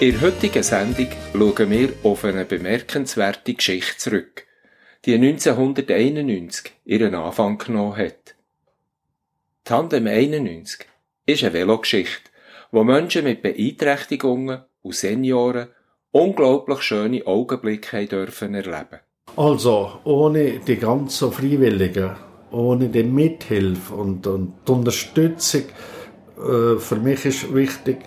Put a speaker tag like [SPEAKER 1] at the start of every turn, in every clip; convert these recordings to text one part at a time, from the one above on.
[SPEAKER 1] In der heutigen Sendung schauen wir auf eine bemerkenswerte Geschichte zurück, die 1991 ihren Anfang genommen hat. Tandem 91 ist eine Velogeschichte, wo Menschen mit Beeinträchtigungen und Senioren unglaublich schöne Augenblicke dürfen erleben.
[SPEAKER 2] Also, ohne die ganzen Freiwilligen, ohne die Mithilfe und, und die Unterstützung, äh, für mich ist wichtig,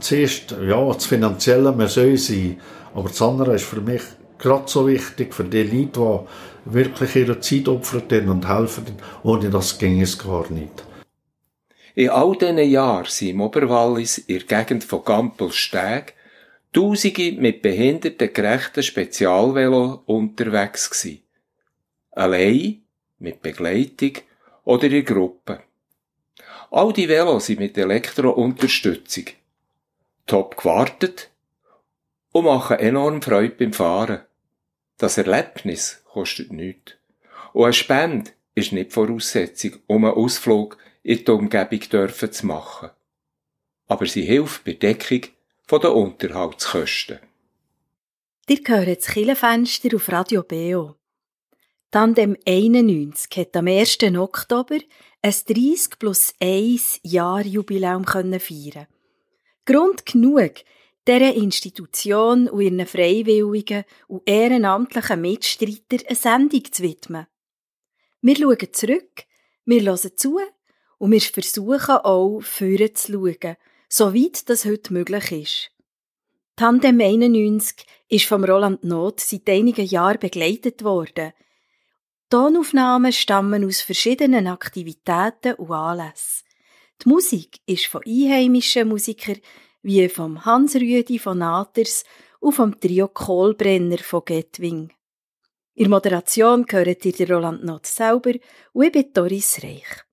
[SPEAKER 2] zuerst, ja, das Finanzielle, man soll sein, aber das andere ist für mich gerade so wichtig, für die Leute, die wirklich ihre Zeit opfern und helfen, ohne das ging es gar nicht.
[SPEAKER 1] In all diesen Jahren sind im Oberwallis in der Gegend von Gampelsteg Tausende mit behindertengerechten Spezialvelo unterwegs gsi. Allein, mit Begleitung oder in Gruppen. All die Velos sind mit Elektrounterstützung. Top gewartet und machen enorm Freude beim Fahren. Das Erlebnis kostet nichts. Und eine Spende ist nicht Voraussetzung, um einen Ausflug in die Umgebung dürfen zu machen. Aber sie hilft bei Deckung den Unterhaltskosten.
[SPEAKER 3] Dir gehört das Killenfenster auf Radio BO. Tandem 91 hat am 1. Oktober ein 30 plus 1 Jahr Jubiläum feiern. Grund genug, dieser Institution und ihren freiwilligen und ehrenamtlichen Mitstreitern eine Sendung zu widmen. Wir schauen zurück, wir hören zu und wir versuchen auch, vorne zu schauen soweit das heute möglich ist. Tandem 91 ist vom Roland Not seit einigen Jahren begleitet worden. Tonaufnahmen stammen aus verschiedenen Aktivitäten und Anlässen. Die Musik ist von einheimischen Musikern wie vom Hans Rüdi von Naters und vom Trio Kohlbrenner von Getwing. In Moderation gehört ihr Roland Not selber und ich bin Doris Reich.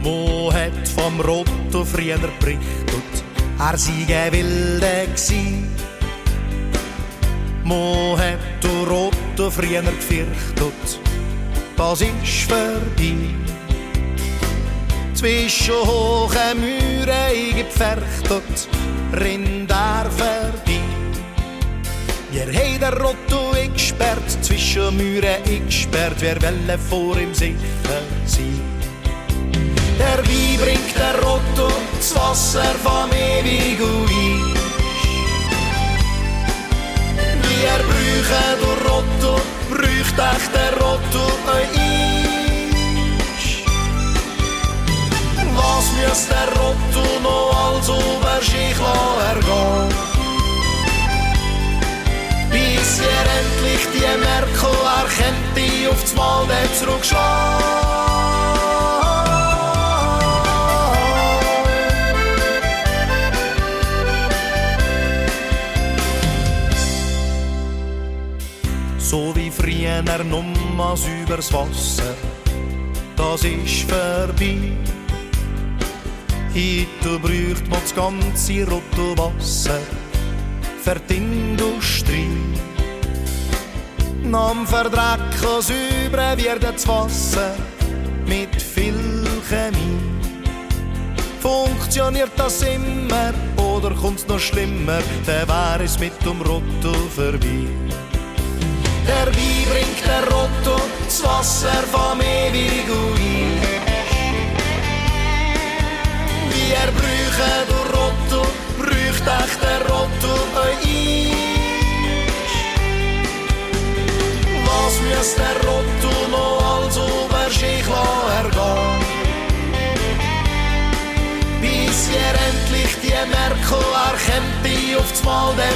[SPEAKER 4] Mo hat vom Rotto früher berichtet, er sei ein Wilde. Mo hat der Rotto früher gefürchtet, das ist vorbei. Zwischen hohen Müren gepferchtet, rinnt er vorbei. Wir haben den Rotto gesperrt, zwischen Müren gesperrt, wer will vor ihm sicher sein. Der Wein bringt der Rotto das Wasser vom ewig Eis. Wie er brüche der Rotto, brücht echt der Rotto Eis. Was muss der Rotto noch als sich ergehen? Bis er endlich die Merkel erkennt, die aufs Mal den zurückschlägt. Wie früher nochmals übers Wasser. Das ist vorbei. Heute braucht man das ganze rote Wasser für die Industrie. Nam verdrecken säubern wird das Wasser mit viel Chemie. Funktioniert das immer oder kommt's noch schlimmer, dann wär es mit dem Rotto vorbei. Der Wein bringt der Rotto das Wasser vom ewigen Eis. Wie er brüche der Rotto, brücht echt der Rotto Eis. Was muss der Rotto noch als über sich ergehen? Bis er endlich die Merkel erkennt, die auf das Mal der.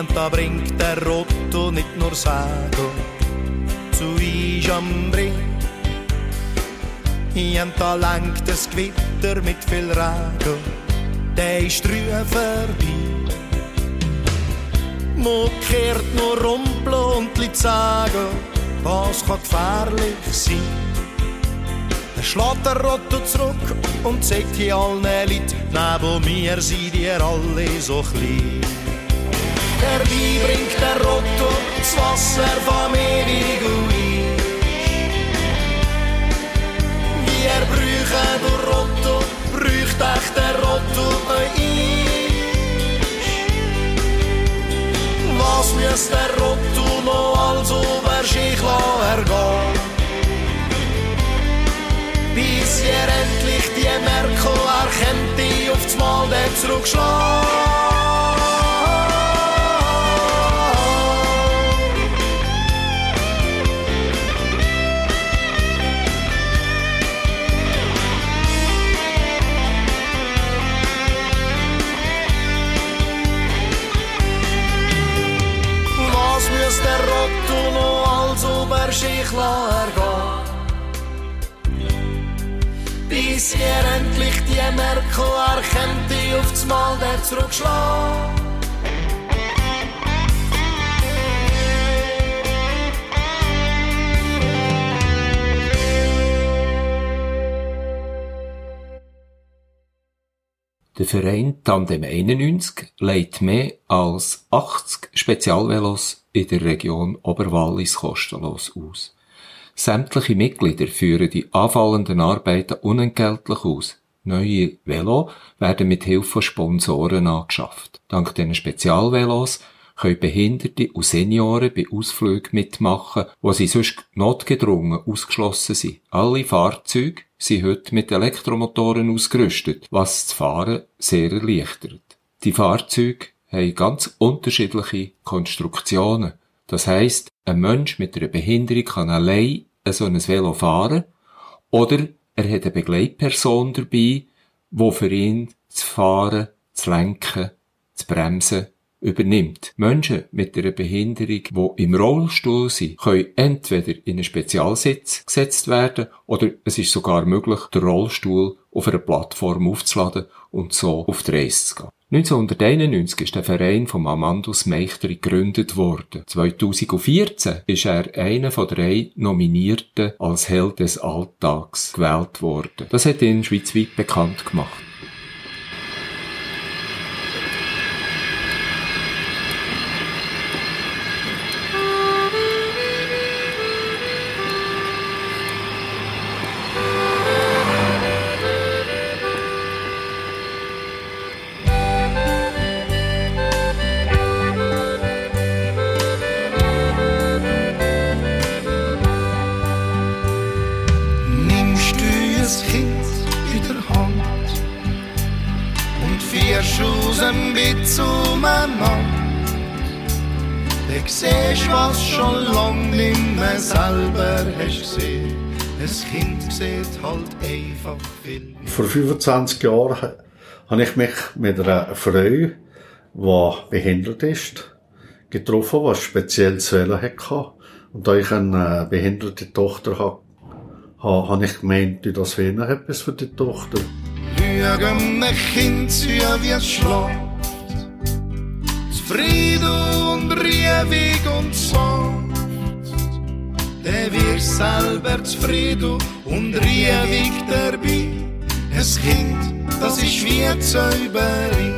[SPEAKER 4] Und bringt der Rotto nicht nur Sago zu Ijambre. Und da langt das Gewitter mit viel Regen, der ist drüben vorbei. Mo kehrt nur rumpeln und li sagen, was kann gefährlich sein. Der schlägt der Rotto zurück und zeigt hier allen Leuten, neben mir seid ihr alle so klein. Der Wein bringt der Rotto das Wasser vom ewigen Wein. Wie er brüche der Rotto, brücht echt der Rotto ein. Was müsst der Rotto noch als Oberschicht ergehen? bis ihr endlich die Merkel erkennt, die auf das Mal der Ihr endlich die Merkel erkennt, die auf das Mal der zurückschlägt.
[SPEAKER 1] Der Verein Tandem 91 leiht mehr als 80 Spezialvelos in der Region Oberwallis kostenlos aus. Sämtliche Mitglieder führen die anfallenden Arbeiten unentgeltlich aus. Neue Velo werden mit Hilfe von Sponsoren angeschafft. Dank diesen Spezialvelos können Behinderte und Senioren bei Ausflügen mitmachen, wo sie sonst notgedrungen ausgeschlossen sind. Alle Fahrzeuge sind heute mit Elektromotoren ausgerüstet, was das Fahren sehr erleichtert. Die Fahrzeuge haben ganz unterschiedliche Konstruktionen. Das heisst, ein Mensch mit einer Behinderung kann allein so ein Velo fahren oder er hat eine Begleitperson dabei, wo für ihn das Fahren, das Lenken, das Bremsen übernimmt. Menschen mit einer Behinderung, die im Rollstuhl sind, können entweder in einen Spezialsitz gesetzt werden oder es ist sogar möglich, den Rollstuhl auf einer Plattform aufzuladen und so auf die Reise zu gehen. 1991 ist der Verein von Amandus Meichter gegründet worden. 2014 ist er einer von drei Nominierten als Held des Alltags gewählt worden. Das hat ihn schweizweit bekannt gemacht.
[SPEAKER 2] Vor 25 Jahren habe ich mich mit einer Frau, die behindert ist, getroffen, die ein spezielles Velo hatte. Und da ich eine behinderte Tochter habe, habe ich gemeint, das wäre noch etwas für die Tochter.
[SPEAKER 4] Wir Kind zu, wie es schlägt. Zufrieden und riewig und sanft. Der wird selber zufrieden und riewig dabei. Es Kind, das ist wie Zauberei.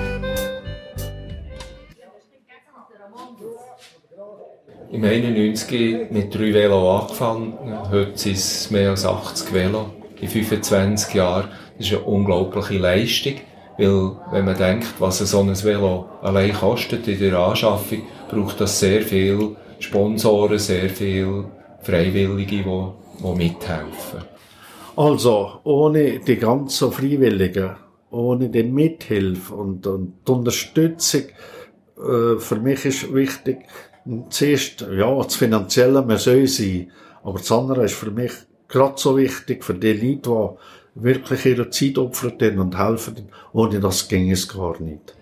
[SPEAKER 1] Im 91 mit drei Velo angefangen, heute sind es mehr als 80 Velo in 25 Jahren. Das ist eine unglaubliche Leistung, weil wenn man denkt, was so ein Velo allein kostet in der Anschaffung, braucht das sehr viel Sponsoren, sehr viel Freiwillige, die, die mithelfen.
[SPEAKER 2] Also, ohne die ganzen Freiwilligen, ohne die Mithilfe und, und die Unterstützung, äh, für mich ist wichtig, zuerst, ja, das Finanzielle, soll sein, aber das andere ist für mich gerade so wichtig, für die Leute, die wirklich ihre Zeit opfern und helfen, ohne das ging es gar nicht.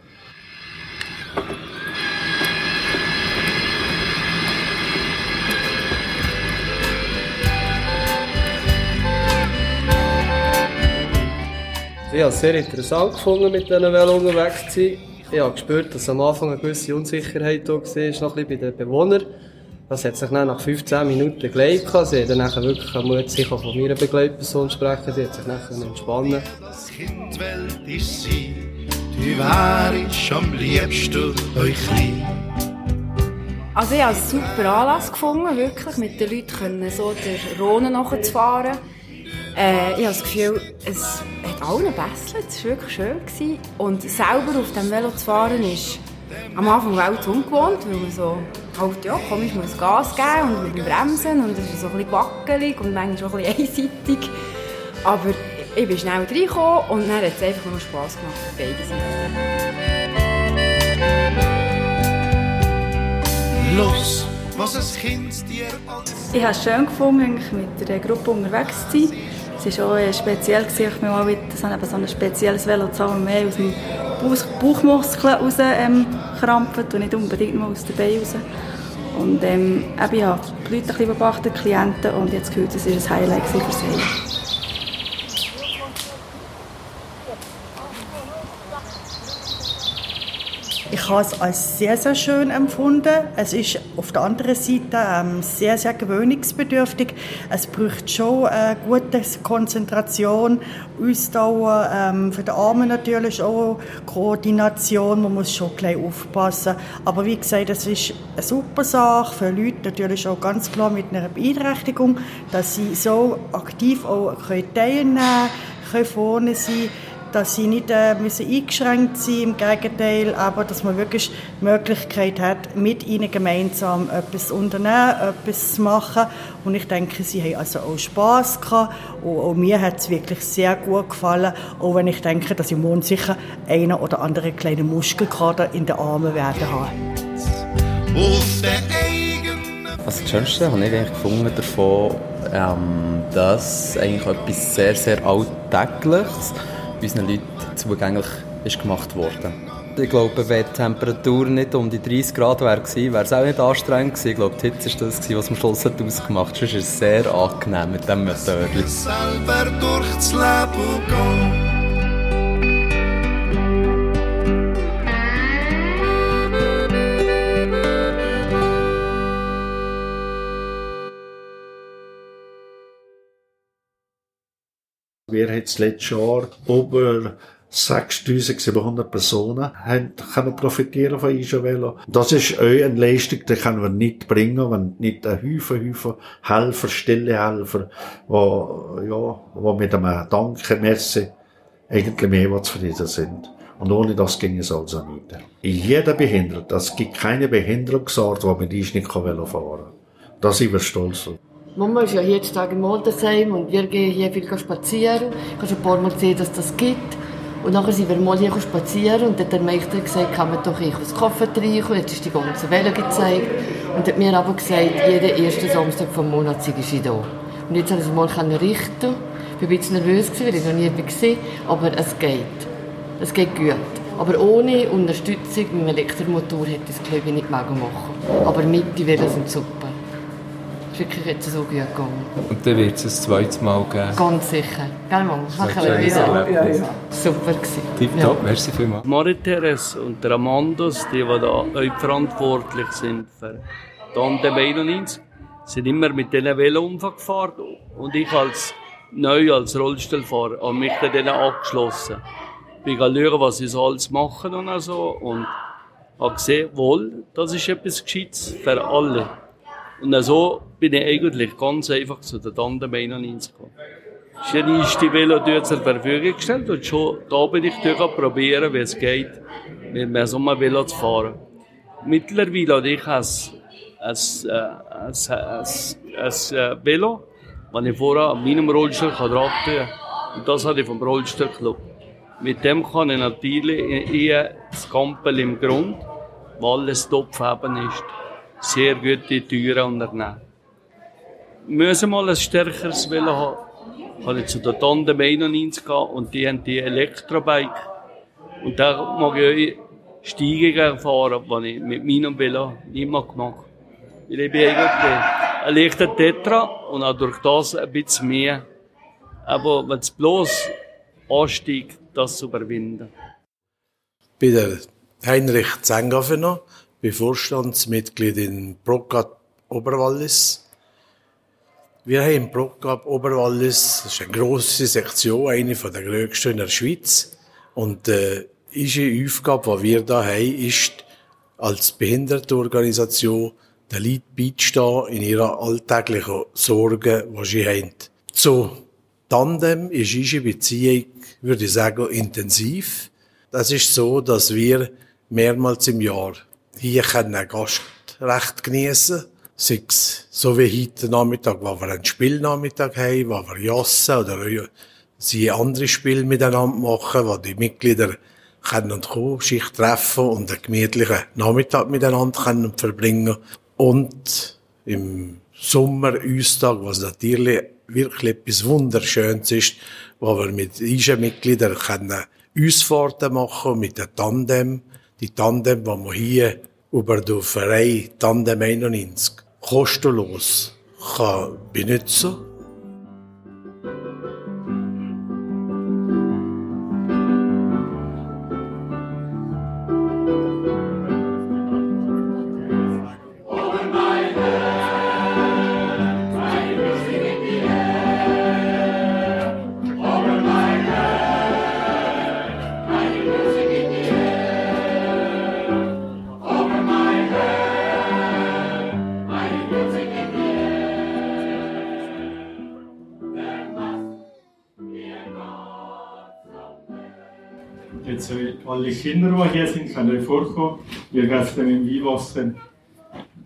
[SPEAKER 5] Ich habe es sehr interessant gefunden, mit diesen Velo unterwegs zu sein. Ich habe gespürt, dass am Anfang eine gewisse Unsicherheit da war, noch ein bisschen bei den Bewohnern. Das hat sich dann nach 15 Minuten gelegt. Sie hat dann wirklich Mut, sich von meiner Begleitperson zu sprechen. Sie hat sich nachher entspannen.
[SPEAKER 4] Das Kindwelt ist sie, die wäre ich am liebsten euch lieb.
[SPEAKER 6] Also ich habe es super Anlass gefunden, wirklich mit den Leuten können so der Rhone nachzufahren. Äh, ich habe das Gefühl, es hat allen gebesselt, es war wirklich schön. Gewesen. Und selber auf dem Velo zu fahren ist am Anfang Welt ungewohnt, weil man so halt, ja, komm, ich muss Gas geben und mit dem Bremsen und es ist so ein bisschen wackelig und manchmal auch ein bisschen einseitig. Aber ich bin schnell reingekommen und dann hat es einfach nur Spass gemacht für beide
[SPEAKER 4] Seiten. Los, was ein Kind dir als...
[SPEAKER 7] Ich habe es schön gefunden, mit der Gruppe unterwegs zu sein. Es war auch speziell, dass ich mal wieder so ein spezielles Velo haben, mehr aus dem Bauchmuskeln raus ähm, und nicht unbedingt nur aus den Beinen raus. Und ähm, ich habe die Leute beobachtet, die Klienten, und jetzt gehört, es war ein Highlight für sie.
[SPEAKER 8] Ich habe es als sehr, sehr schön empfunden. Es ist auf der anderen Seite ähm, sehr, sehr gewöhnungsbedürftig. Es braucht schon eine gute Konzentration, Ausdauer, ähm, für die Arme natürlich auch Koordination. Man muss schon gleich aufpassen. Aber wie gesagt, es ist eine super Sache für Leute natürlich auch ganz klar mit einer Beeinträchtigung, dass sie so aktiv auch teilnehmen können, vorne sein können dass sie nicht äh, müssen eingeschränkt sein im Gegenteil, aber dass man wirklich die Möglichkeit hat, mit ihnen gemeinsam etwas zu unternehmen, etwas zu machen. Und ich denke, sie haben also auch Spass gehabt und auch mir hat es wirklich sehr gut gefallen, auch wenn ich denke, dass ich morgen sicher einen oder anderen kleinen Muskelkater in den Armen werden haben.
[SPEAKER 9] Also das Schönste habe ich eigentlich gefunden davon, ähm, dass eigentlich etwas sehr, sehr Alltägliches unseren Leuten zugänglich ist gemacht worden. Ich glaube, wenn die Temperatur nicht um die 30 Grad wäre wäre es auch nicht anstrengend gewesen. Ich glaube, die Hitze war das, was am Schluss hat ausgemacht hat. Sonst ist es sehr angenehm mit diesem Motörchen.
[SPEAKER 2] Wir haben das letzte Jahr über 6700 Personen haben können profitieren von Isovelo. Das ist auch eine Leistung, die können wir nicht bringen, wenn nicht ein Haufen, Haufen Helfer, stille Helfer, wo, ja, wo mit einem Danke, Merci eigentlich mehr zufrieden sind. Und ohne das ging es also nicht. Jeder behindert. Es gibt keine Behinderungsart, wo man nicht Velo fahren kann. Da sind wir stolz drauf.
[SPEAKER 10] Mama ist ja jeden Tag in Moldesheim und wir gehen hier viel spazieren. Ich habe schon ein paar Mal gesehen, dass das gibt. Und nachher sind wir mal hier spazieren und dann hat der Meister gesagt, kann man doch ich aus Kaffee trinken. Jetzt ist die ganze Welle gezeigt. Und hat mir aber gesagt, jeden ersten Samstag vom Monat sei ich da. Und jetzt habe ich es mal richten. Ich war ein bisschen nervös, weil ich noch nie war, aber es geht. Es geht gut. Aber ohne Unterstützung mit dem Elektromotor hätte ich es, glaube ich, nicht machen Aber mit, die wäre super ist wirklich jetzt so gut gegangen.
[SPEAKER 9] Und dann wird es ein zweites Mal geben?
[SPEAKER 10] Ganz sicher. Gell, Mama? Das war ein
[SPEAKER 9] ja, ja, ja.
[SPEAKER 10] Super gewesen.
[SPEAKER 9] Tipptopp, ja. merci vielmals.
[SPEAKER 11] Marie-Therese und der Amandos, die, die da verantwortlich sind für Tandem 91, sind immer mit diesen Velo gefahren und ich als neu als Rollstuhlfahrer habe mich dann angeschlossen. Ich bin schauen, was sie so alles machen und so und habe gesehen, wohl, das ist etwas Gescheites für alle. Und so bin ich eigentlich ganz einfach zu der Tandem 91 gekommen. Ja nicht die Velotür zur Verfügung gestellt und schon da bin ich probieren, wie es geht, mit einem Velo zu fahren. Mittlerweile habe ich ein, ein, ein, ein, ein Velo, das ich vorher an meinem Rollstuhl dran tun. Und das habe ich vom Rollstuhlclub. Mit dem kann ich natürlich das Kampel im Grund, weil alles Topfeben ist sehr gute Türen unternehmen. Müssen mal ein stärkeres Velo haben. Ich zu der Tandem 91 gehen und die haben die Elektrobike. Und da mag ich Steigungen fahren, die ich mit meinem Velo nicht gemacht habe. Ich bin eigentlich ein leichter Tetra und auch durch das ein bisschen mehr. Aber wenn es bloß ansteigt, das zu überwinden.
[SPEAKER 12] Bin der Heinrich Zengafener bin Vorstandsmitglied in Procat Oberwallis. Wir haben im Programm Oberwallis, das ist eine grosse Sektion, eine der grössten in der Schweiz. Und äh, unsere Aufgabe, die wir da haben, ist, als Behindertenorganisation den Leuten beizustehen in ihrer alltäglichen Sorgen, die sie haben. Zu Tandem ist unsere Beziehung, würde ich sagen, intensiv. Das ist so, dass wir mehrmals im Jahr hier können Gastrecht genießen Sei es so wie heute Nachmittag, wo wir einen Spielnachmittag haben, wo wir jassen oder sie andere Spiele miteinander machen, wo die Mitglieder können kommen, sich treffen und einen gemütlichen Nachmittag miteinander können verbringen. Und im Sommer, Eustag, was natürlich wirklich etwas Wunderschönes ist, wo wir mit unseren Mitgliedern können Ausfahrten machen mit dem Tandem. Die Tandem, die wir hier über den Verein Tandem 91 kostenlos benutzen kann.
[SPEAKER 13] Kinder, die hier sind, können euch vorkommen. Wir werden dann im Weihwasser eine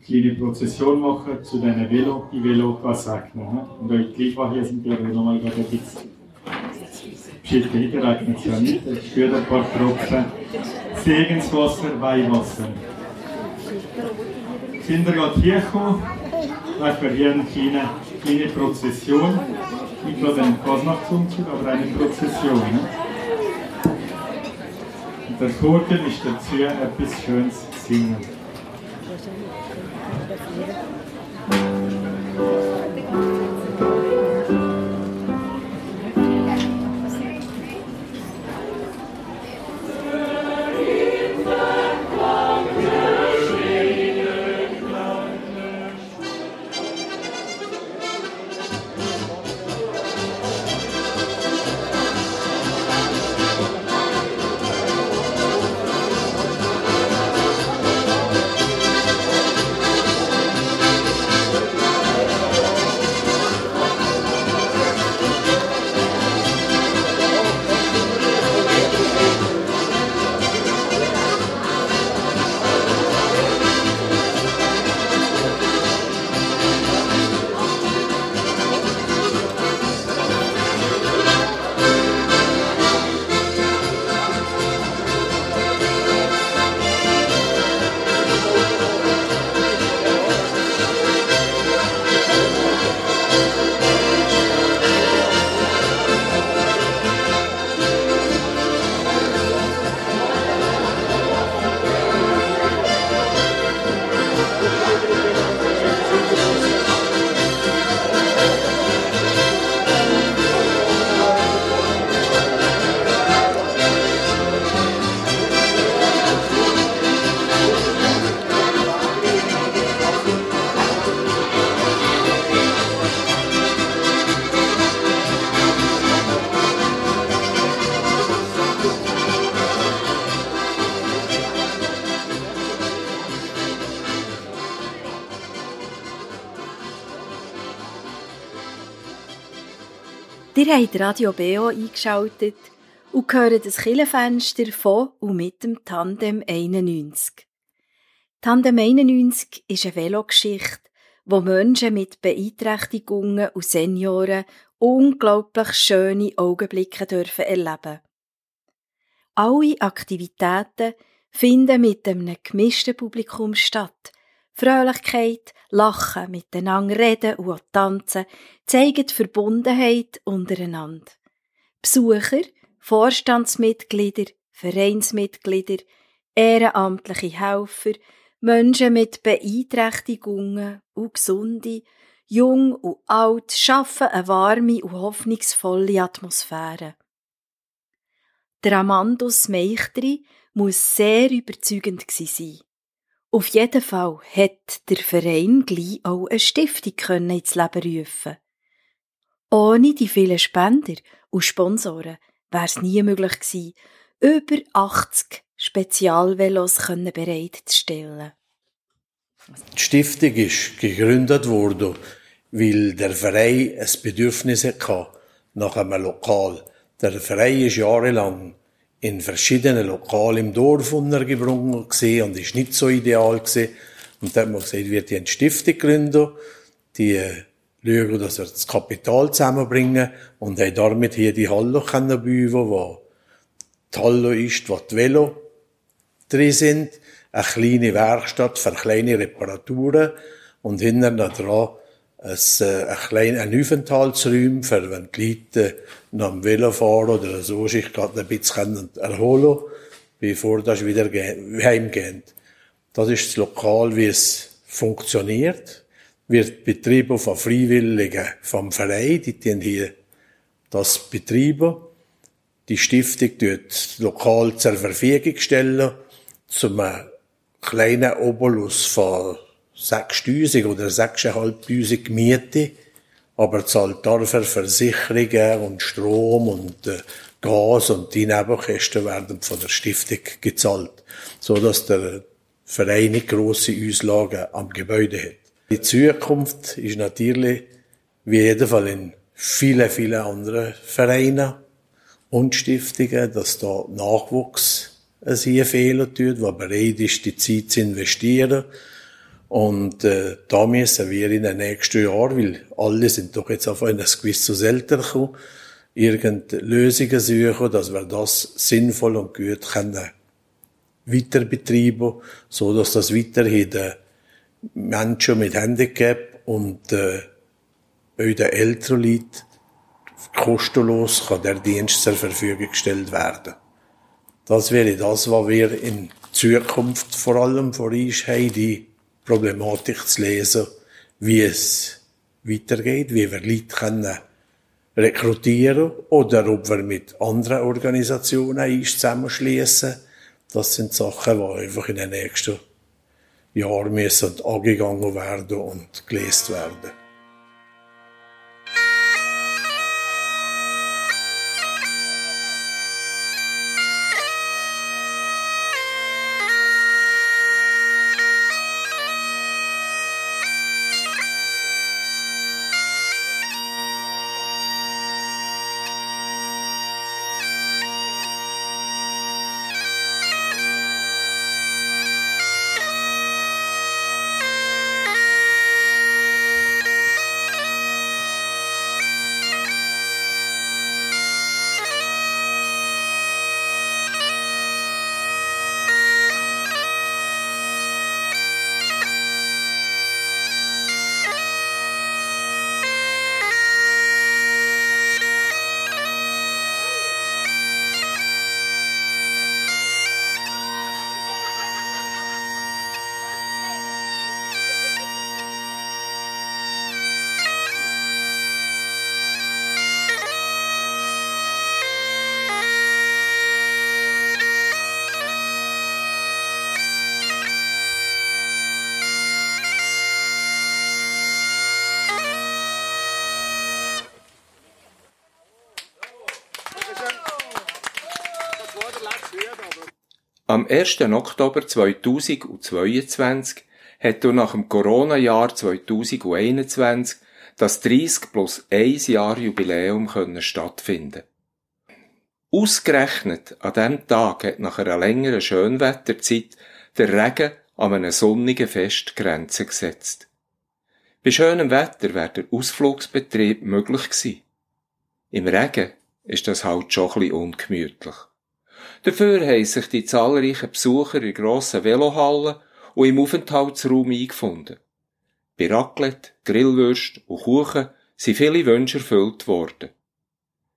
[SPEAKER 13] kleine Prozession machen zu diesen Velo, die Velo segnen. Und euch die die hier sind, werden nochmal ein bisschen wieder eignet ja nicht. Ich spüre ein paar Tropfen Segenswasser, Weihwasser. Die Kinder gehen hier kommen, wir hier eine kleine, kleine Prozession, nicht nur einen Fasnachtsumzug, aber eine Prozession. Ne? Der Toten ist dazu etwas Schönes singen.
[SPEAKER 3] Ihr habt Radio BO eingeschaltet und hören das Killenfenster von und mit dem Tandem 91. Tandem 91 ist eine Velogeschichte, wo Menschen mit Beeinträchtigungen und Senioren unglaublich schöne Augenblicke dürfen erleben. Alle Aktivitäten finden mit einem gemischten Publikum statt. Fröhlichkeit, Lachen, miteinander reden und tanzen zeigen die Verbundenheit untereinander. Besucher, Vorstandsmitglieder, Vereinsmitglieder, ehrenamtliche Helfer, Menschen mit Beeinträchtigungen und Gesunde, jung und alt, schaffen eine warme und hoffnungsvolle Atmosphäre. Der Amandus Meichtri muss sehr überzeugend sein. Auf jeden Fall hat der Verein gleich auch eine Stiftung ins Leben rufen. Ohne die vielen Spender und Sponsoren wäre es nie möglich gewesen, über 80 Spezialvelos bereitzustellen.
[SPEAKER 12] Die Stiftung ist gegründet worden, weil der Verein ein Bedürfnis hatte nach einem Lokal. Der Verein ist jahrelang in verschiedenen Lokalen im Dorf untergebracht gesehen und ist nicht so ideal gesehen. Und dann hat man gesagt, wird die Stiftung gründen, die äh, schauen, dass wir das Kapital zusammenbringen und haben damit hier die Halle können bauen, wo die Halle ist, wo die Velo drin sind, eine kleine Werkstatt für kleine Reparaturen und hinten dran ein, äh, ein kleiner ein Aufenthaltsraum, für wenn die Leute nach dem Velo fahren oder so sich gerade ein bisschen erholen bevor das wieder heimgehen. Das ist das Lokal, wie es funktioniert. Wird betrieben von Freiwilligen vom Verein, die tun hier das betreiben. Die Stiftung tut das Lokal zur Verfügung stellen, zum kleinen Obolus von 6'000 oder 6'500 Miete, aber zahlt dafür Versicherungen und Strom und äh, Gas und die Nebenkosten werden von der Stiftung gezahlt, so dass der Verein nicht grosse Auslagen am Gebäude hat. Die Zukunft ist natürlich, wie jedenfalls in vielen, vielen anderen Vereinen und Stiftungen, dass da Nachwuchs hier fehlen tut, der bereit ist, die Zeit zu investieren und äh, da müssen wir in den nächsten Jahren, weil alle sind doch jetzt auf ein gewisses Alter gekommen, irgendeine Lösungen suchen, dass wir das sinnvoll und gut können weiter betreiben, so dass das weiterhin den Menschen mit Handicap und äh, bei den älteren Leuten kostenlos kann der Dienst zur Verfügung gestellt werden. Das wäre das, was wir in Zukunft vor allem vor uns haben, die Problematik zu lesen, wie es weitergeht, wie wir Leute können rekrutieren oder ob wir mit anderen Organisationen zusammenschließen. Das sind Sachen, die einfach in den nächsten Jahren müssen angegangen werden und gelesen werden.
[SPEAKER 1] Am 1. Oktober 2022 hat er nach dem Corona-Jahr 2021 das 30 plus 1 Jahr Jubiläum können stattfinden. Ausgerechnet an dem Tag hat nach einer längeren Schönwetterzeit der Regen an einem sonnigen Fest Grenzen gesetzt. Bei schönem Wetter wäre der Ausflugsbetrieb möglich gewesen. Im Regen ist das halt schon ein bisschen ungemütlich. Dafür haben sich die zahlreichen Besucher in grossen Velohallen und im Aufenthaltsraum eingefunden. Bei Raclette, Grillwürst und Kuchen sind viele Wünsche erfüllt worden.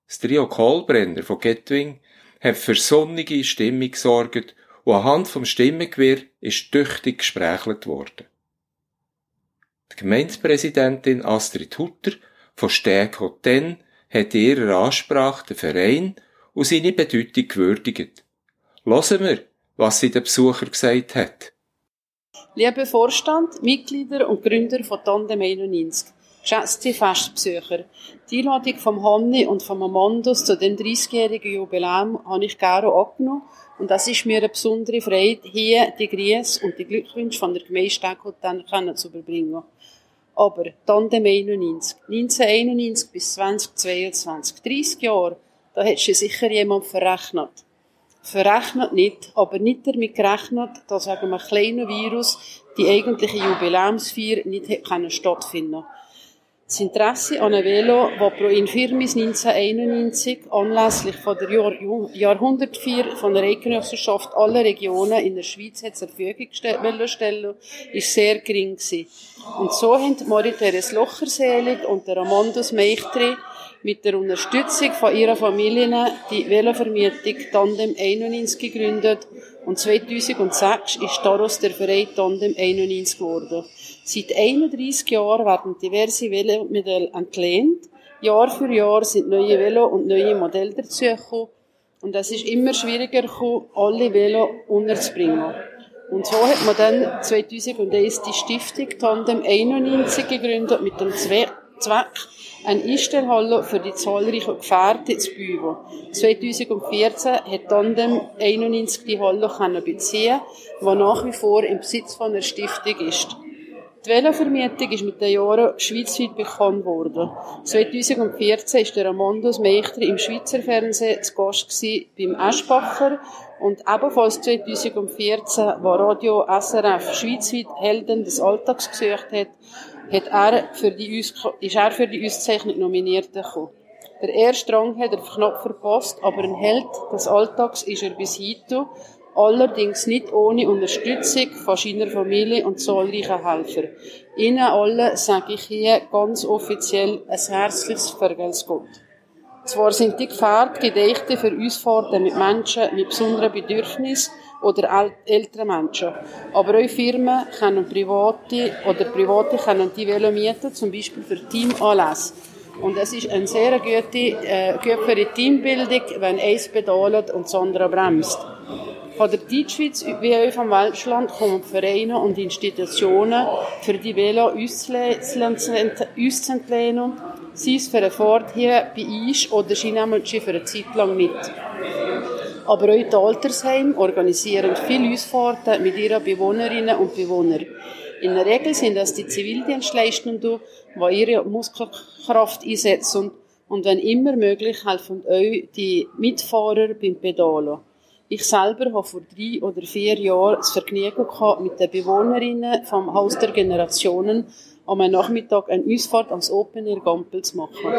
[SPEAKER 1] Das Trio Kohlbrenner von Getwing hat für sonnige Stimmung gesorgt und anhand vom Stimmengewirr ist tüchtig gesprächelt worden. Die Gemeindepräsidentin Astrid Hutter von Steg Hoten hat in ihrer Ansprache den Verein und seine Bedeutung gewürdigt. Hören wir, was sie den Besucher gesagt hat.
[SPEAKER 14] Lieber Vorstand, Mitglieder und Gründer von Tandem 91, geschätzte Festbesucher, die Einladung vom Hanni und vom Amandus zu dem 30-jährigen Jubiläum habe ich gerne angenommen und es ist mir eine besondere Freude, hier die Grüße und die Glückwünsche von der Gemeinde Steckhotel zu überbringen. Aber Tandem 91, 1991 bis 2022, 30 Jahre, da hättest du sicher jemand verrechnet. Verrechnet nicht, aber nicht damit gerechnet, dass wegen einem kleinen Virus die eigentliche Jubiläumsfeier nicht stattfinden konnte. Das Interesse an einem Velo, das Pro Infirmis 1991 anlässlich von der Jahr Jahrhundertfeier von der Eidgenossenschaft aller Regionen in der Schweiz zur Verfügung stellen ist sehr gering gewesen. Und so haben Marie-Therese Locherselig und der Amandus Meichtri mit der Unterstützung von ihrer Familie die Velovermietung Tandem 91 gegründet und 2006 ist daraus der Verein Tandem 91 geworden. Seit 31 Jahren werden diverse Velomodelle entlehnt. Jahr für Jahr sind neue Velo und neue Modelle dazugekommen. Und es ist immer schwieriger gekommen, alle Velo unterzubringen. Und so hat man dann 2001 die Stiftung Tandem 91 gegründet mit dem Zweck, eine Einstellhalle für die zahlreichen Gefährte zu bauen. 2014 hat Tandem 91 die Halle beziehen die nach wie vor im Besitz von der Stiftung ist. Die Velovermietung ist mit den Jahren schweizweit bekannt worden. 2014 war der Amandus Meichter im Schweizer Fernsehen zu Gast beim Eschbacher und ebenfalls 2014, wo Radio SRF schweizweit Helden des Alltags gesucht hat, hat er für die, ist er für die Auszeichnung nominiert gekommen. Der erste Rang hat er knapp verpasst, aber ein Held des Alltags ist er bis heute allerdings nicht ohne Unterstützung von seiner Familie und zahlreichen Helfern. Ihnen allen sage ich hier ganz offiziell ein herzliches Vergelt's Gott. Zwar sind die Gefährte Gedichte für uns Fahrten mit Menschen mit besonderen Bedürfnissen oder älteren Menschen. Aber auch Firmen können private oder private können die Velo mieten, zum Beispiel für Teamanlässe. Und es ist eine sehr gute, äh, gut für die Teambildung, wenn eins pedalt und das andere bremst. Von der Deutschschweiz wie auch vom Weltschland kommen Vereine und Institutionen für die Velo uns zu sei es für eine Fahrt hier bei uns oder sie für eine Zeit lang mit. Aber auch die Altersheime organisieren viele Ausfahrten mit ihren Bewohnerinnen und Bewohnern. In der Regel sind das die Zivildienstleistenden, die ihre Muskelkraft einsetzen und wenn immer möglich helfen euch die Mitfahrer beim Pedalen. Ich selber habe vor drei oder vier Jahren das Vergnügen gehabt, mit den Bewohnerinnen vom Haus der Generationen am Nachmittag eine Ausfahrt ans Open Air Gampel zu machen.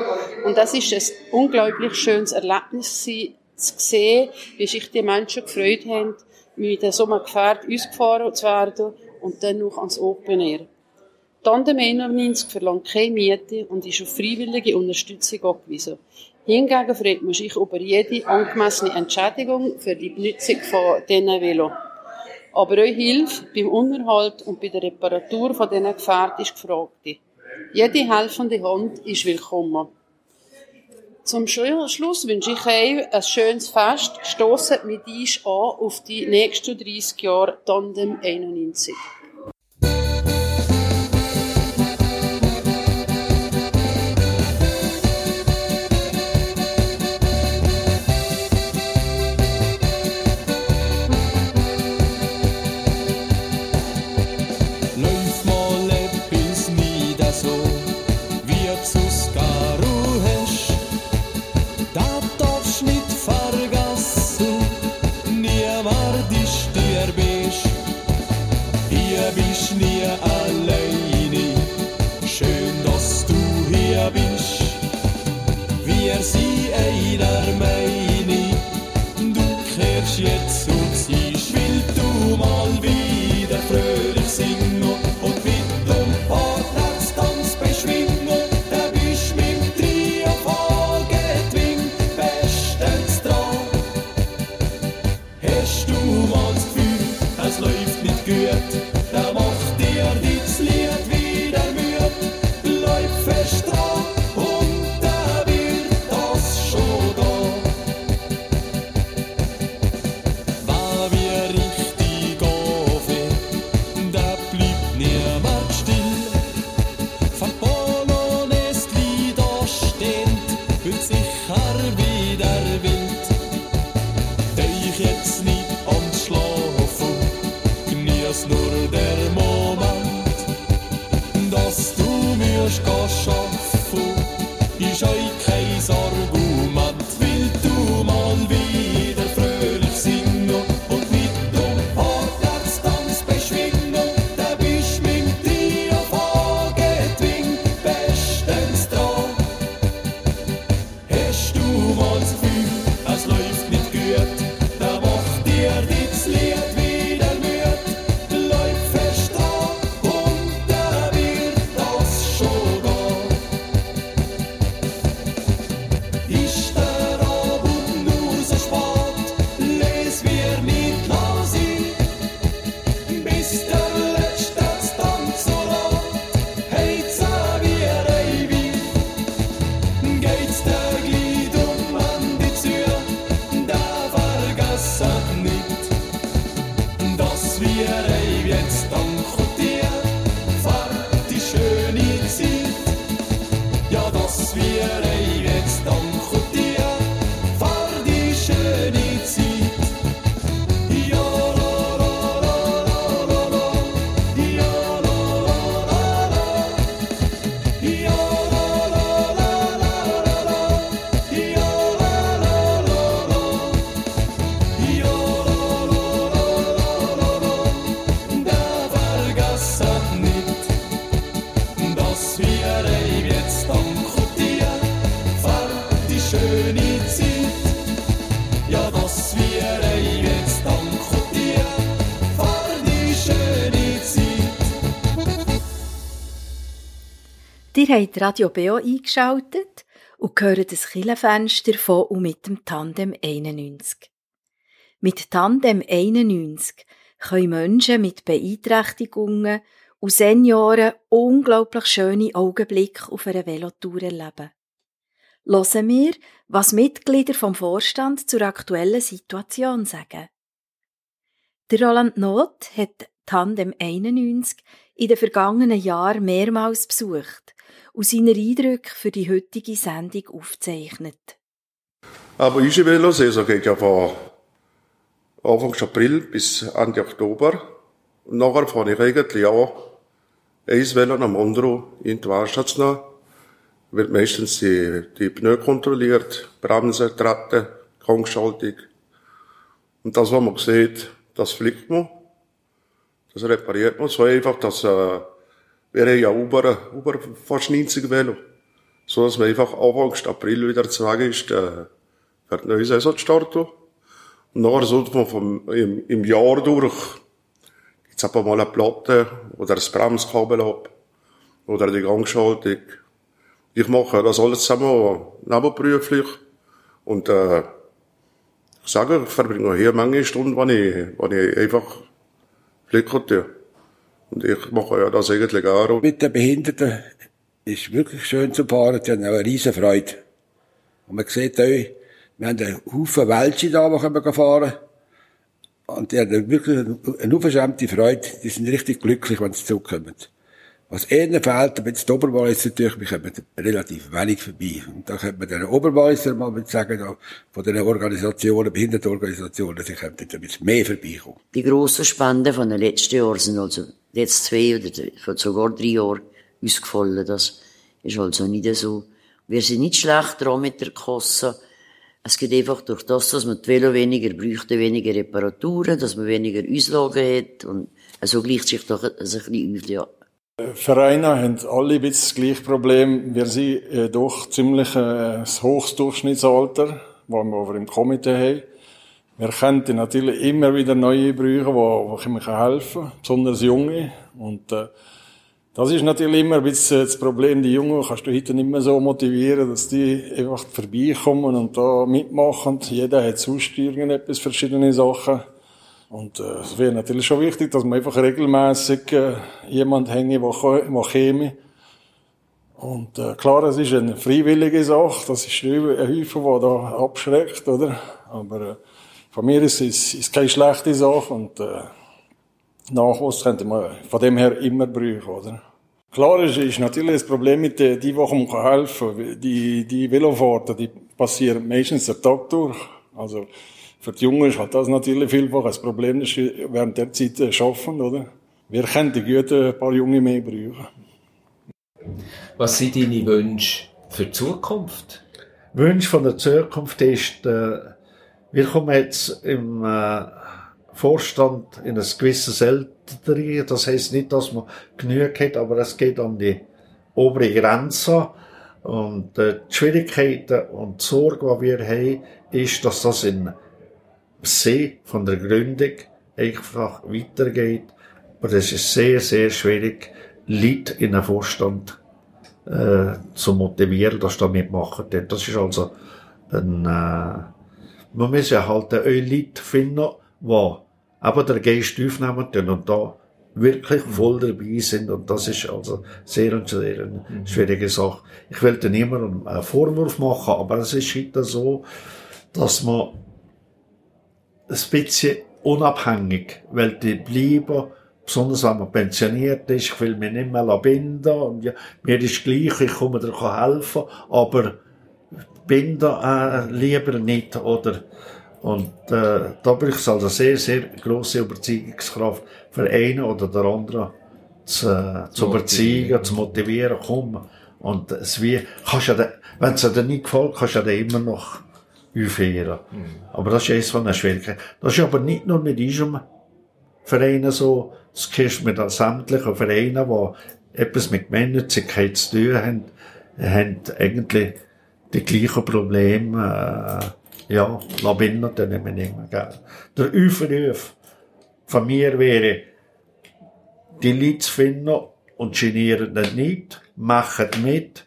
[SPEAKER 14] Und das ist ein unglaublich schönes Erlebnis zu sehen, wie sich die Menschen gefreut haben, mit so einem Gefährt ausgefahren zu werden und dann noch ans Open Air. Tandem 91 verlangt keine Miete und ist auf freiwillige Unterstützung angewiesen. Hingegen freut man sich über jede angemessene Entschädigung für die Benutzung von diesen Velo. Aber auch Hilfe beim Unterhalt und bei der Reparatur von diesen Gefährten ist gefragt. Jede helfende Hand ist willkommen. Zum Schluss wünsche ich euch ein schönes Fest. Stossen mit uns an auf die nächsten 30 Jahre Tandem 91.
[SPEAKER 3] habt Radio BO eingeschaltet und hören das Killenfenster von und mit dem Tandem 91. Mit Tandem 91 können Menschen mit Beeinträchtigungen und Senioren unglaublich schöne Augenblicke auf einer Velotour erleben. Hören wir, was Mitglieder vom Vorstand zur aktuellen Situation sagen. Der Roland Not hat Tandem 91 in den vergangenen Jahren mehrmals besucht und seine Eindrücke für die heutige Sendung aufzeichnet.
[SPEAKER 15] Aber unsere Velosaison geht ja von Anfang April bis Ende Oktober. Und nachher fahre ich eigentlich auch ein Velo am anderen in die nehmen. Wird meistens die, die Pneu kontrolliert, Bremsen, Tretten, Gangschaltung. Und das, was man sieht, das fliegt man. Das repariert man so einfach, dass, äh, wir haben ja über, über fast 90 Velo. So, dass man einfach Anfang April wieder Weg ist, äh, die neue Saison starten. Und nachher sollte man vom, im, im Jahr durch, gibt's einfach mal eine Platte oder ein Bremskabel ab oder die Gangschaltung. Ich mache das alles zusammen nebenberuflich und äh, ich sage, ich verbringe hier manche Stunden, wenn ich, wenn ich einfach flicken tue. Und ich mache ja das eigentlich auch.
[SPEAKER 16] Mit den Behinderten ist wirklich schön zu fahren, die haben auch eine riesen Freude. Und man sieht auch, wir haben einen Haufen Welche da, die können fahren Und die haben wirklich eine unverschämte Freude. Die sind richtig glücklich, wenn sie zurückkommen. Ihnen fehlt, aber jetzt die Oberwalliser natürlich, wir kommen relativ wenig vorbei. Und da könnte man den Oberwalliser mal sagen, von den Organisationen, Behindertenorganisationen, sie könnten ein bisschen mehr vorbeikommen.
[SPEAKER 17] Die grossen Spenden von den letzten Jahren sind also jetzt zwei oder sogar drei Jahre ausgefallen. Das ist also nicht so. Wir sind nicht schlecht dran mit der Kasse. Es geht einfach durch das, dass man die Velo weniger bräuchte, weniger Reparaturen, dass man weniger Auslagen hat. Und so gleicht sich doch ein bisschen auf, ja.
[SPEAKER 18] Vereine haben alle ein bisschen das gleiche Problem. Wir sind äh, doch ziemlich äh, ein hohes Durchschnittsalter, das wir aber im Komitee haben. Wir könnten natürlich immer wieder neue brauchen, die, die helfen können, besonders junge. Und äh, das ist natürlich immer ein bisschen das Problem. Die Jungen kannst du heute nicht mehr so motivieren, dass die einfach vorbeikommen und da mitmachen. Jeder hat sonst irgendetwas, verschiedene Sachen. Und äh, es wäre natürlich schon wichtig, dass man einfach regelmäßig äh, jemand hänge, der käme. Und äh, klar, es ist eine freiwillige Sache. Das ist ein Häufen, der da abschreckt, oder? Aber äh, von mir ist es ist keine schlechte Sache und äh, Nachwuchs könnte man von dem her immer brauchen, oder? Klar ist, ist natürlich das Problem mit den, die, die helfen. Die, die Velofahrten, die passieren meistens den Tag durch. Also, für die Jungen ist halt das natürlich vielfach ein Problem, dass sie während der Zeit arbeiten, oder? wir könnten gut ein paar Junge mehr brauchen.
[SPEAKER 1] Was sind deine Wünsche für die Zukunft?
[SPEAKER 2] Wunsch von der Zukunft ist, äh, wir kommen jetzt im äh, Vorstand in ein gewisses Alter rein. Das heißt nicht, dass man genug hat, aber es geht an die obere Grenze. Und äh, die Schwierigkeiten und die Sorge, die wir haben, ist, dass das in See von der Gründung einfach weitergeht. Aber es ist sehr, sehr schwierig, Leute in einen Vorstand äh, zu motivieren, dass sie da mitmachen. Das ist also ein, äh, man muss ja halt eine Leute finden, die aber der Geist aufnehmen tun und da wirklich voll dabei sind. Und das ist also sehr, und sehr eine schwierige Sache. Ich will dir niemandem einen Vorwurf machen, aber es ist heute so, dass man ein bisschen unabhängig, weil die bleiben, besonders wenn man pensioniert ist, ich will mich nicht mehr binden und ja, mir ist gleich, ich komme dir helfen, aber binden äh, lieber nicht, oder? Und äh, da braucht es also sehr, sehr grosse Überzeugungskraft für einen oder der anderen zu, äh, zu überzeugen, zu motivieren, komm. Und es wie, kannst ja, wenn es dir nicht gefällt, kannst du ja immer noch aufhören. Aber das ist eines von den Schwierigkeiten. Das ist aber nicht nur mit unserem Verein so, das gehst mit sämtlichen Vereinen, die etwas mit Gemeinnützigkeit zu tun haben, haben eigentlich die gleichen Probleme, äh, ja, Labinnen, nehmen wir immer gerne. Der Aufruf von mir wäre, die Leute zu finden und genieren nicht, machen mit,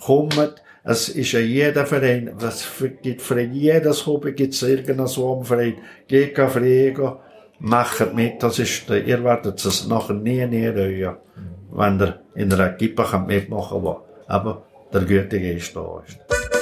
[SPEAKER 2] kommen, es ist ja jeder Verein, es gibt für jedes Hobby gibt es irgendeinen so einen Verein, geht fragen, macht mit, das ist, ihr werdet es nachher nie, nie reuen, wenn ihr in einer Equipe mitmachen könnt, aber der gute Geist da ist.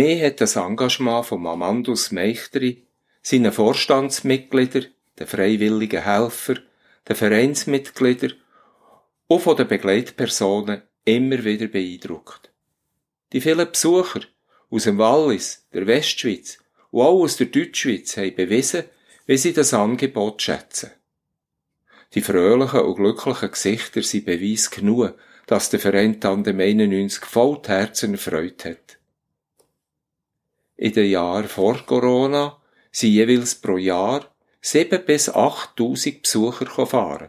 [SPEAKER 1] Mir hat das Engagement von Amandus Meichteri, seinen Vorstandsmitgliedern, den freiwilligen Helfer, den Vereinsmitgliedern und von den Begleitpersonen immer wieder beeindruckt. Die vielen Besucher aus dem Wallis, der Westschweiz und auch aus der Deutschschweiz haben bewiesen, wie sie das Angebot schätzen. Die fröhlichen und glücklichen Gesichter sind Beweis genug, dass der Verein Tandem 91 voll Herzen erfreut hat. In den Jahren vor Corona sind jeweils pro Jahr 7 bis 8.000 Besucher fahren.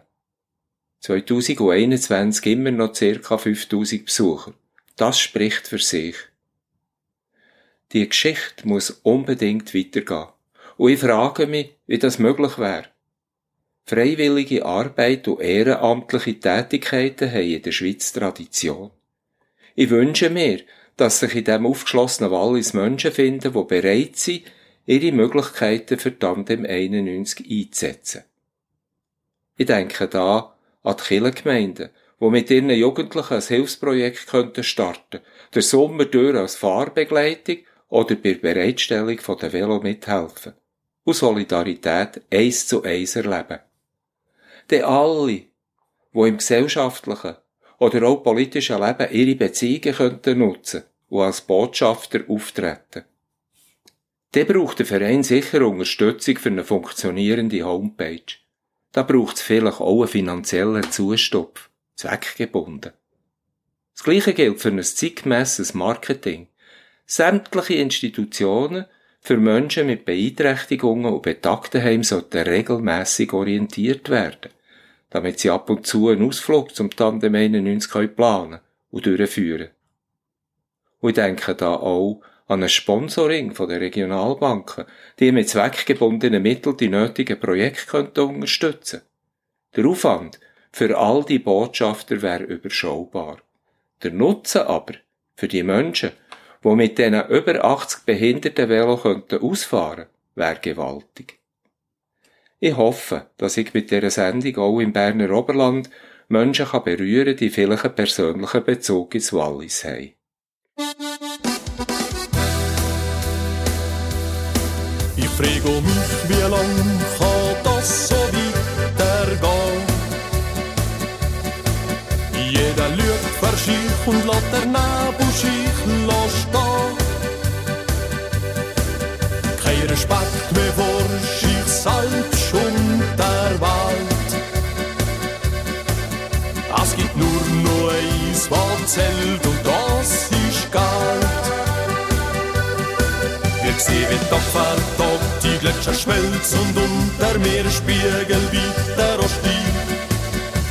[SPEAKER 1] 2021 immer noch ca. 5.000 Besucher. Das spricht für sich. Die Geschichte muss unbedingt weitergehen. Und ich frage mich, wie das möglich wäre. Freiwillige Arbeit und ehrenamtliche Tätigkeiten haben in der Schweiz Tradition. Ich wünsche mir, dass sich in diesem aufgeschlossenen Wallis Menschen finden, die bereit sind, ihre Möglichkeiten für Tandem 91 einzusetzen. Ich denke da an die Kirchengemeinden, die mit ihren Jugendlichen ein Hilfsprojekt könnten starten, der Sommer durch als Fahrbegleitung oder bei der Bereitstellung der Velo mithelfen. Und Solidarität eins zu eins erleben. Denn alle, die im gesellschaftlichen oder auch politischen Leben ihre Beziehungen könnten nutzen und als Botschafter auftreten. Dann braucht der Verein sicher Unterstützung für eine funktionierende Homepage. Da braucht es vielleicht auch einen finanziellen Zustopf, zweckgebunden. Das Gleiche gilt für ein zeitgemässes Marketing. Sämtliche Institutionen für Menschen mit Beeinträchtigungen und Betagtenheim sollten regelmäßig orientiert werden, damit sie ab und zu einen Ausflug zum Tandem 91 planen und durchführen. Und ich denke da auch an ein Sponsoring von der Regionalbanken, die mit zweckgebundenen Mitteln die nötigen Projekte könnten unterstützen. Der Aufwand für all die Botschafter wäre überschaubar. Der Nutzen aber für die Menschen, die mit diesen über 80 behinderten Velo könnten ausfahren, wäre gewaltig. Ich hoffe, dass ich mit dieser Sendung auch im Berner Oberland Menschen kann berühren, die vielleicht einen persönlichen Bezug ins Wallis haben.
[SPEAKER 19] Ich frage mich, wie lang kann das so weitergehen? Jeder lügt für sich und lässt der Nebelschicht stehen. Kein Respekt mehr vor sich selbst und der Welt. Es gibt nur noch eins, was zählt Tag für Tag die Gletscher schmelzen und unter mir Spiegel wieder ansteigen.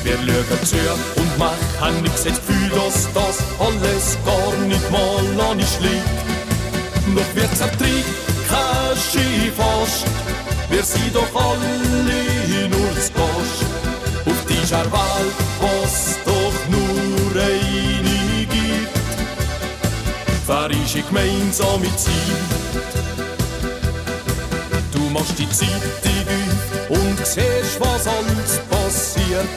[SPEAKER 19] Wir schauen zu und machen nix, jetzt Gefühl, dass das alles gar nicht mal an uns liegt. Doch wir zerträgt kein Ski fast, wir sind doch alle nur zu Gast. Auf dieser Welt, was doch nur eine gibt, ein gemeinsames Ziel. Du machst die Zeitung auf und siehst, was alles passiert.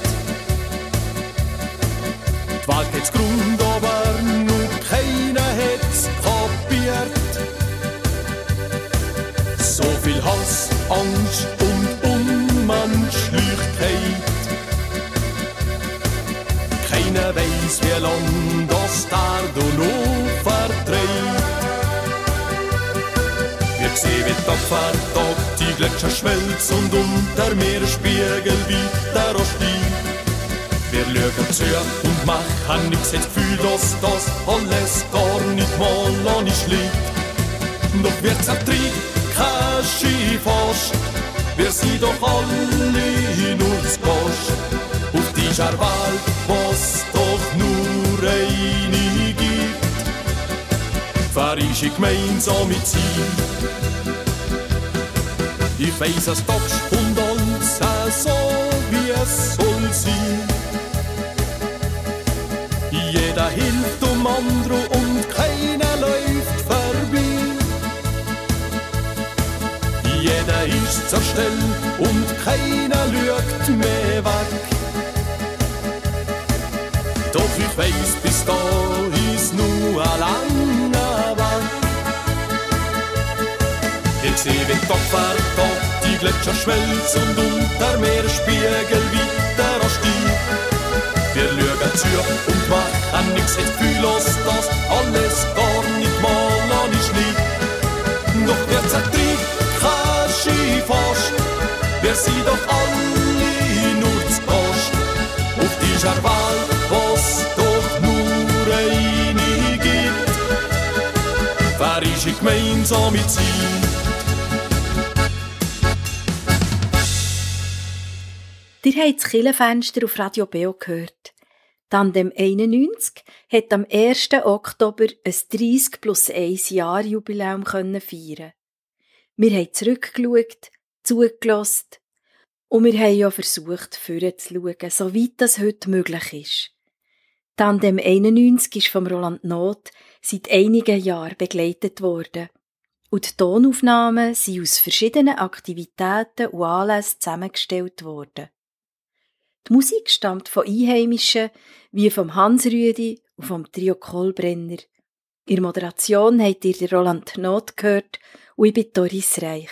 [SPEAKER 19] Die Welt geht's Grund, aber nur keiner hat's kapiert. So viel Hass, Angst und Unmenschlichkeit. Keiner weiß, wie lang das Tardo noch vertreibt. Wir sehen, wie Tag die Gletscher schmelzen und unter mir Spiegel wieder ansteigen. Wir schauen zu und machen nix, jetzt Gefühl, dass das alles gar nicht mal an uns liegt. Doch wir zertrieben kein Ski fast, wir sind doch alle nur zu Gast. Auf dieser Welt, was doch nur gibt, ein gemeinsames Ziel. Ich weiß, es tagst und alles auch so, wie es soll sein. Jeder hilft um andere und keiner läuft vorbei. Jeder ist zur Stelle und keiner lügt mehr weg. Doch ich weiß, bis da
[SPEAKER 4] Seh, wie die Tag die Gletscher schmelzen und unter Meeresspiegel weiter ansteigen. Wir schauen zu und machen nix, jetzt fühl uns das alles gar nicht mal an die Schnee. Doch wer zertritt kein Ski fast, wir sind doch alle nur zu Gast. Auf dieser Welt, was doch nur eine gibt, wer ist ich gemeinsam mit sie?
[SPEAKER 3] Ihr habt das Killenfenster auf Radio Beo gehört. Tandem 91 hat am 1. Oktober ein 30 plus 1 Jahr Jubiläum feiern. Wir haben zurückgeschaut, zugelassen und wir haben ja versucht, vorzuschauen, soweit das heute möglich ist. Tandem 91 ist vom Roland Not seit einigen Jahren begleitet worden. Und die Tonaufnahmen sind aus verschiedenen Aktivitäten und Anlässen zusammengestellt worden. Die Musik stammt von Einheimischen wie vom Hans Rüdi und vom Trio Kohlbrenner. In der Moderation habt ihr Roland Not gehört und ich bin Doris Reich.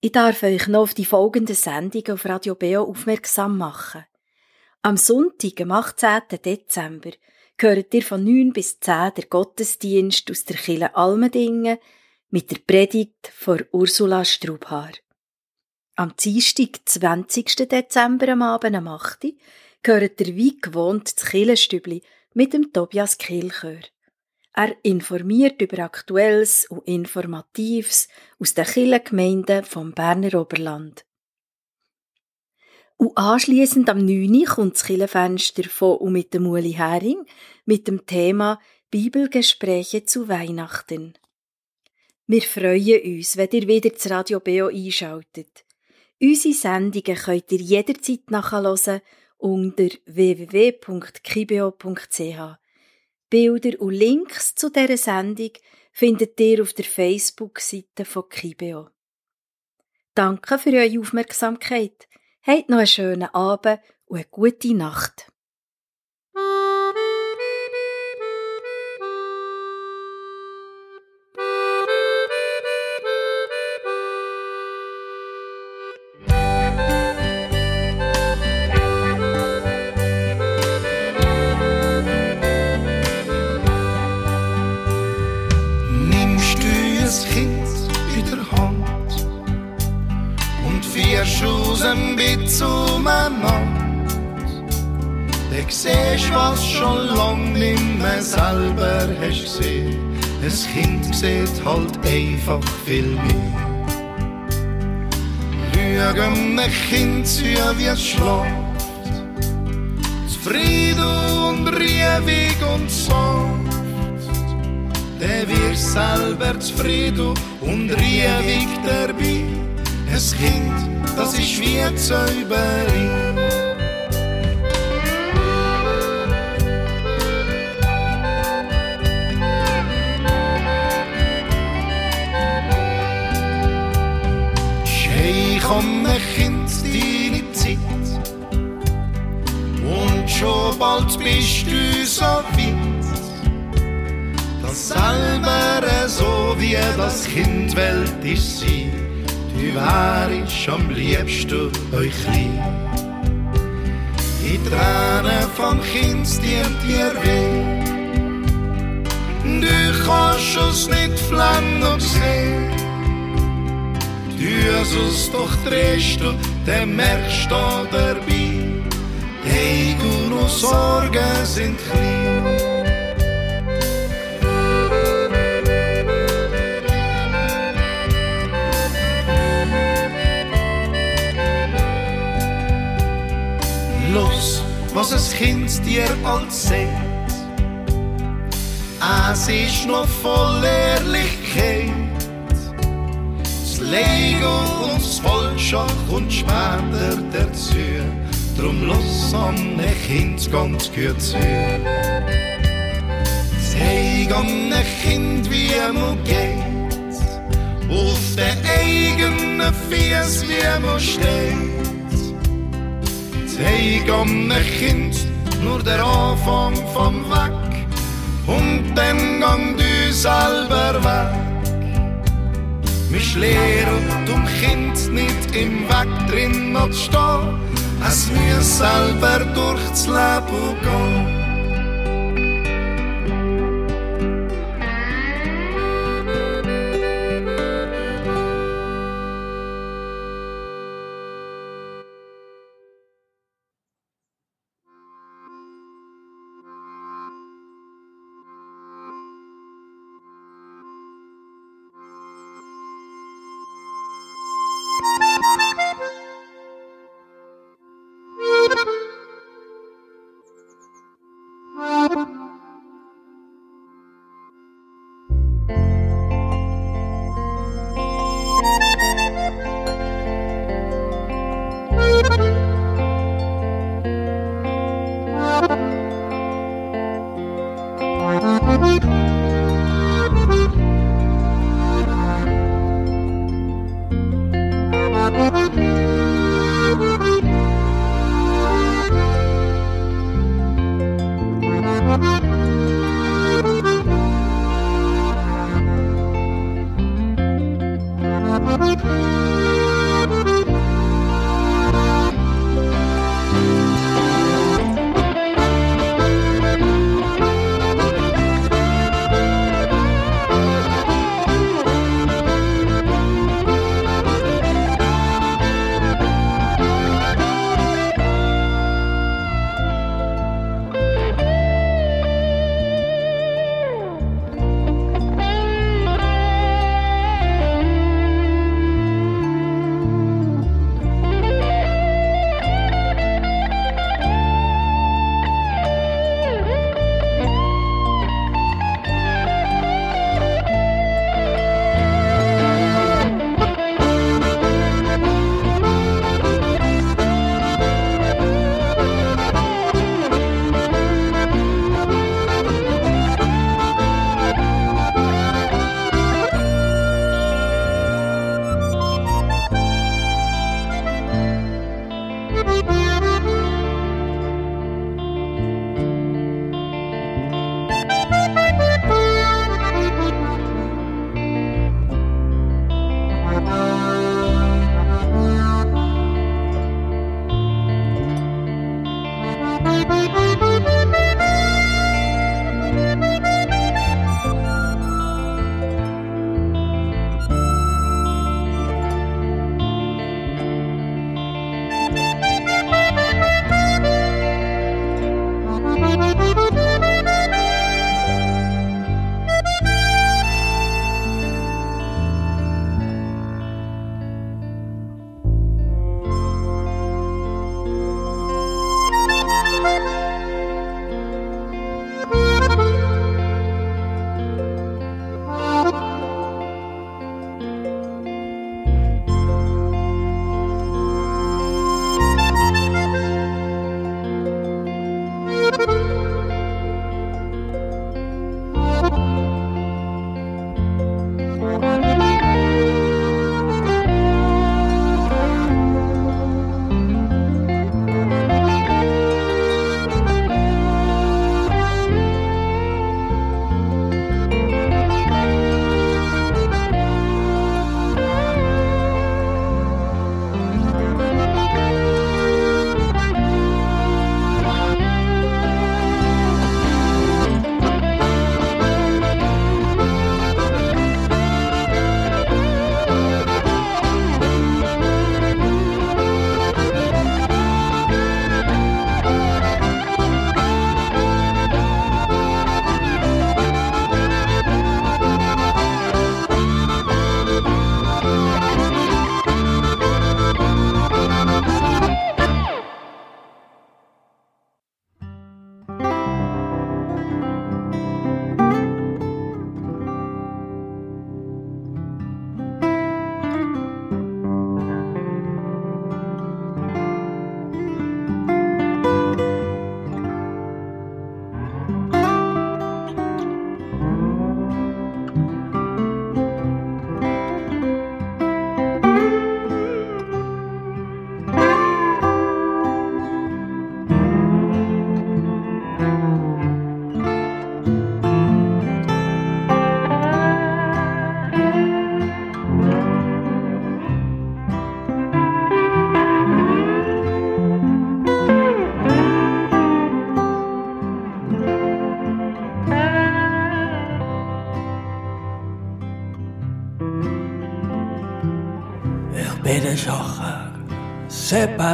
[SPEAKER 3] Ich darf euch noch auf die folgenden Sendungen auf Radio Beo aufmerksam machen. Am Sonntag, am 18. Dezember, gehört ihr von 9 bis 10 der Gottesdienst aus der Kille Almendingen mit der Predigt von Ursula Strubhaar. Am Dienstag, 20. Dezember am Abend am 8. Uhr, gehört der wie gewohnt das Killenstübli mit dem Tobias Kehlchör. Er informiert über Aktuelles und Informatives aus den Killengemeinden vom Berner Oberland. Und anschliessend am 9. Uhr kommt das Killenfenster von und mit dem Uli Hering mit dem Thema Bibelgespräche zu Weihnachten. Wir freuen uns, wenn ihr wieder das Radio Beo einschaltet. Unsere Sendungen könnt ihr jederzeit nachhören unter www.kibeo.ch. Bilder und Links zu dieser Sendung findet ihr auf der Facebook-Seite von Kibeo. Danke für eure Aufmerksamkeit. Habt noch einen schönen Abend und eine gute Nacht.
[SPEAKER 4] Bett zueinander, dann siehst was schon lang nimmer selber hast gesehen. Ein Kind sieht halt einfach viel mehr. Schau einem Kind zu, wie es schläft, zufrieden und riebig und sanft der wird selber zufrieden und riebig dabei. Ein Kind, das ist wie eine Zauberin. Hey, komm, ein Kind, deine Zeit. Und schon bald bist du so weit das selber so wie das Kind Welt ist sie, du wärst am liebsten euch lieb. Die Tränen vom Kind tun dir weh, du kannst es nicht flammen und sehen. Du es doch drehst du, dann merkst du dabei, hey, du nur Sorgen sind klein. Los, was es Kind dir als sagt. Es ist noch voll Ehrlichkeit. Das Lego und das Vollschach und später dazu. Drum los an ein Kind ganz gut zu. Zeig an ein Kind, wie man geht. Auf der eigenen Fies, wie man steht. Zeig an ein Kind nur der Anfang vom Weg und dann gang du selber weg. lehren, um Kind nicht im Weg drin noch zu stehen. Es muss selber durchs Leben gehen.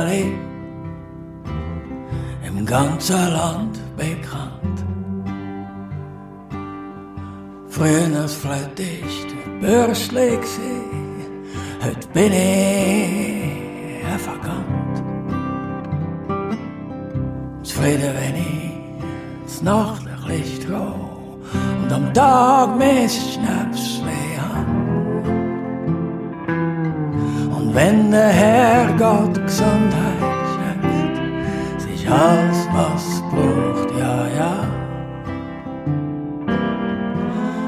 [SPEAKER 20] Seppali, im ganzen Land bekannt. Früher als Bürschli gsi, heute bin ich Verkannt. Zufrieden, wenn ich das Nachtlicht roh und am Tag mein Schnäpsli han. Wenn der Herr Gott Gesundheit schenkt, sich alles was braucht, ja, ja.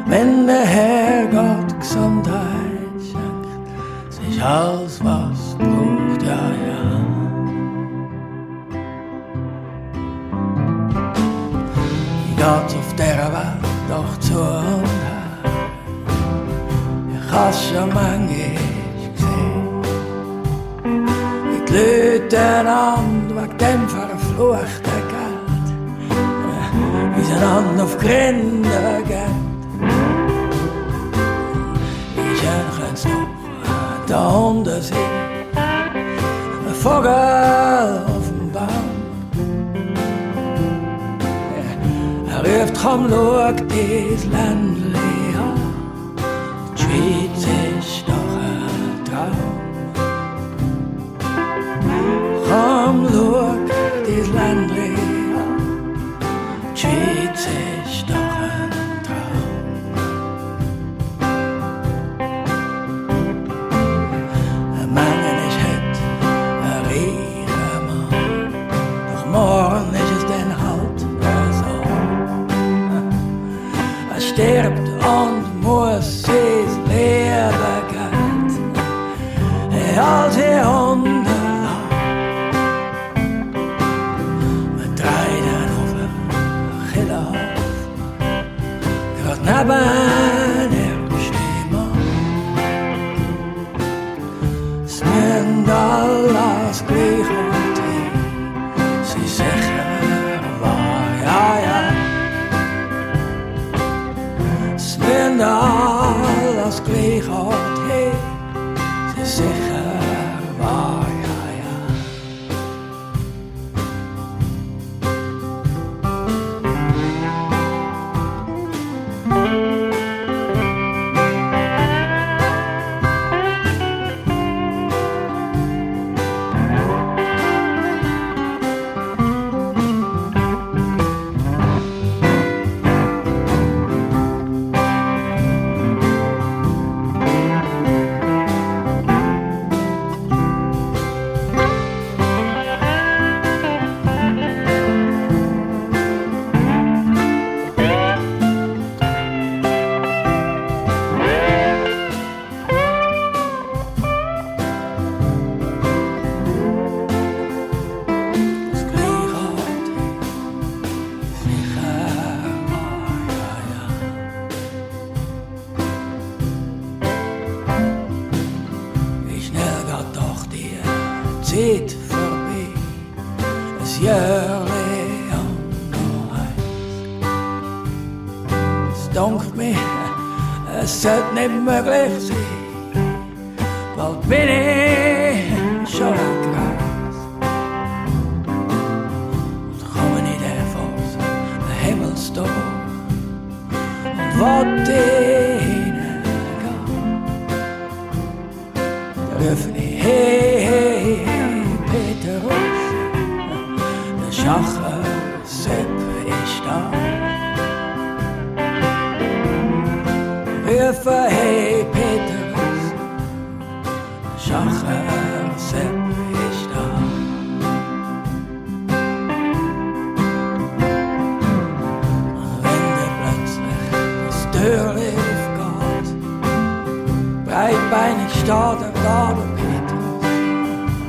[SPEAKER 20] Wenn der Herr Gott Gesundheit schenkt, sich alles was braucht, ja, ja. Wie geht's auf der Welt doch zu und her? Ich hab's schon Leuten wegen dem verfluchten Geld. Wie sie einander auf Gründe gehen. Wie schön kann's doch da unten sein. Ein Vogel auf dem Baum. Er ruft, komm, schau dies Ländli Komm, schau alles gleich und sie breitbeinig steht er der Petrus,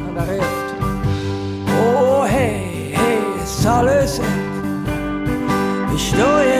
[SPEAKER 20] und er ruft, oh hey, hey, ist alles ab, bist du jetzt